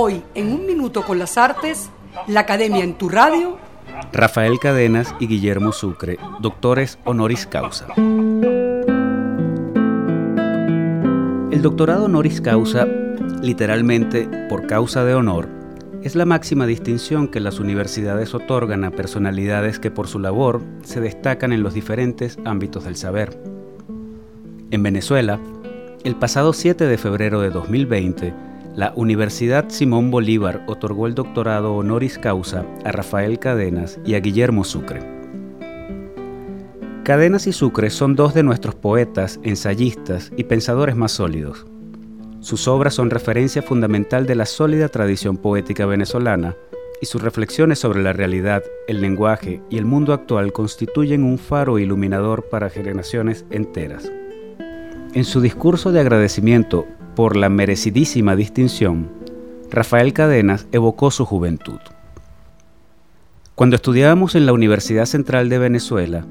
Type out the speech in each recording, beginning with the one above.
Hoy, en un minuto con las artes, la Academia en tu radio. Rafael Cadenas y Guillermo Sucre, doctores honoris causa. El doctorado honoris causa, literalmente por causa de honor, es la máxima distinción que las universidades otorgan a personalidades que por su labor se destacan en los diferentes ámbitos del saber. En Venezuela, el pasado 7 de febrero de 2020, la Universidad Simón Bolívar otorgó el doctorado honoris causa a Rafael Cadenas y a Guillermo Sucre. Cadenas y Sucre son dos de nuestros poetas, ensayistas y pensadores más sólidos. Sus obras son referencia fundamental de la sólida tradición poética venezolana y sus reflexiones sobre la realidad, el lenguaje y el mundo actual constituyen un faro iluminador para generaciones enteras. En su discurso de agradecimiento por la merecidísima distinción, Rafael Cadenas evocó su juventud. Cuando estudiábamos en la Universidad Central de Venezuela,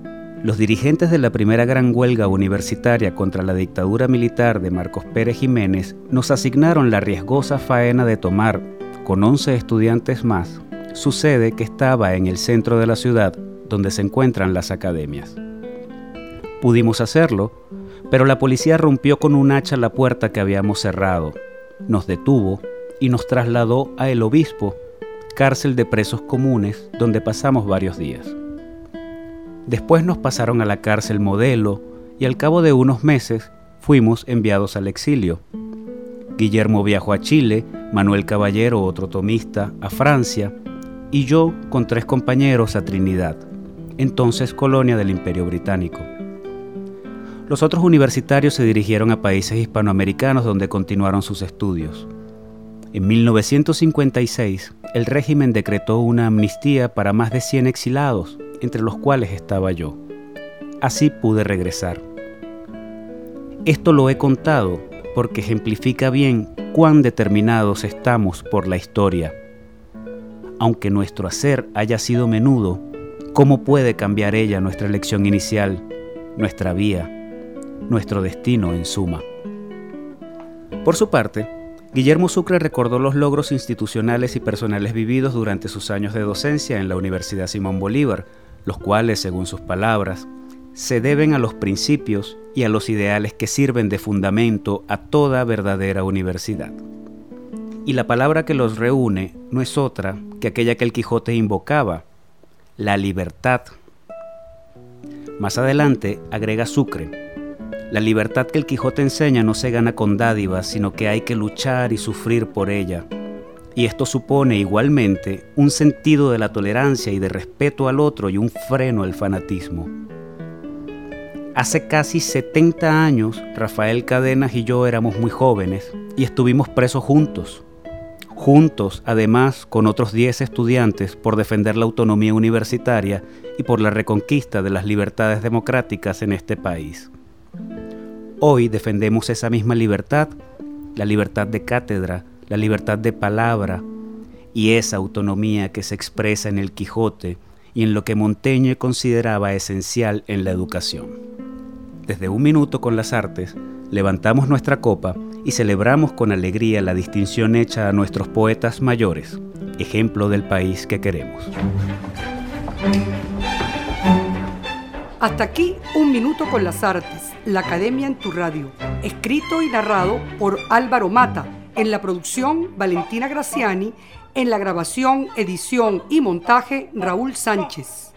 los dirigentes de la primera gran huelga universitaria contra la dictadura militar de Marcos Pérez Jiménez nos asignaron la riesgosa faena de tomar, con 11 estudiantes más, su sede que estaba en el centro de la ciudad donde se encuentran las academias. Pudimos hacerlo pero la policía rompió con un hacha la puerta que habíamos cerrado, nos detuvo y nos trasladó a El Obispo, cárcel de presos comunes, donde pasamos varios días. Después nos pasaron a la cárcel modelo y al cabo de unos meses fuimos enviados al exilio. Guillermo viajó a Chile, Manuel Caballero, otro tomista, a Francia, y yo con tres compañeros a Trinidad, entonces colonia del Imperio Británico. Los otros universitarios se dirigieron a países hispanoamericanos donde continuaron sus estudios. En 1956, el régimen decretó una amnistía para más de 100 exilados, entre los cuales estaba yo. Así pude regresar. Esto lo he contado porque ejemplifica bien cuán determinados estamos por la historia. Aunque nuestro hacer haya sido menudo, ¿cómo puede cambiar ella nuestra elección inicial, nuestra vía? Nuestro destino en suma. Por su parte, Guillermo Sucre recordó los logros institucionales y personales vividos durante sus años de docencia en la Universidad Simón Bolívar, los cuales, según sus palabras, se deben a los principios y a los ideales que sirven de fundamento a toda verdadera universidad. Y la palabra que los reúne no es otra que aquella que el Quijote invocaba, la libertad. Más adelante agrega Sucre, la libertad que el Quijote enseña no se gana con dádivas, sino que hay que luchar y sufrir por ella. Y esto supone igualmente un sentido de la tolerancia y de respeto al otro y un freno al fanatismo. Hace casi 70 años, Rafael Cadenas y yo éramos muy jóvenes y estuvimos presos juntos. Juntos, además, con otros 10 estudiantes por defender la autonomía universitaria y por la reconquista de las libertades democráticas en este país. Hoy defendemos esa misma libertad, la libertad de cátedra, la libertad de palabra y esa autonomía que se expresa en el Quijote y en lo que Montaigne consideraba esencial en la educación. Desde un minuto con las artes, levantamos nuestra copa y celebramos con alegría la distinción hecha a nuestros poetas mayores, ejemplo del país que queremos. Hasta aquí un minuto con las artes, la Academia en tu radio, escrito y narrado por Álvaro Mata, en la producción Valentina Graciani, en la grabación, edición y montaje Raúl Sánchez.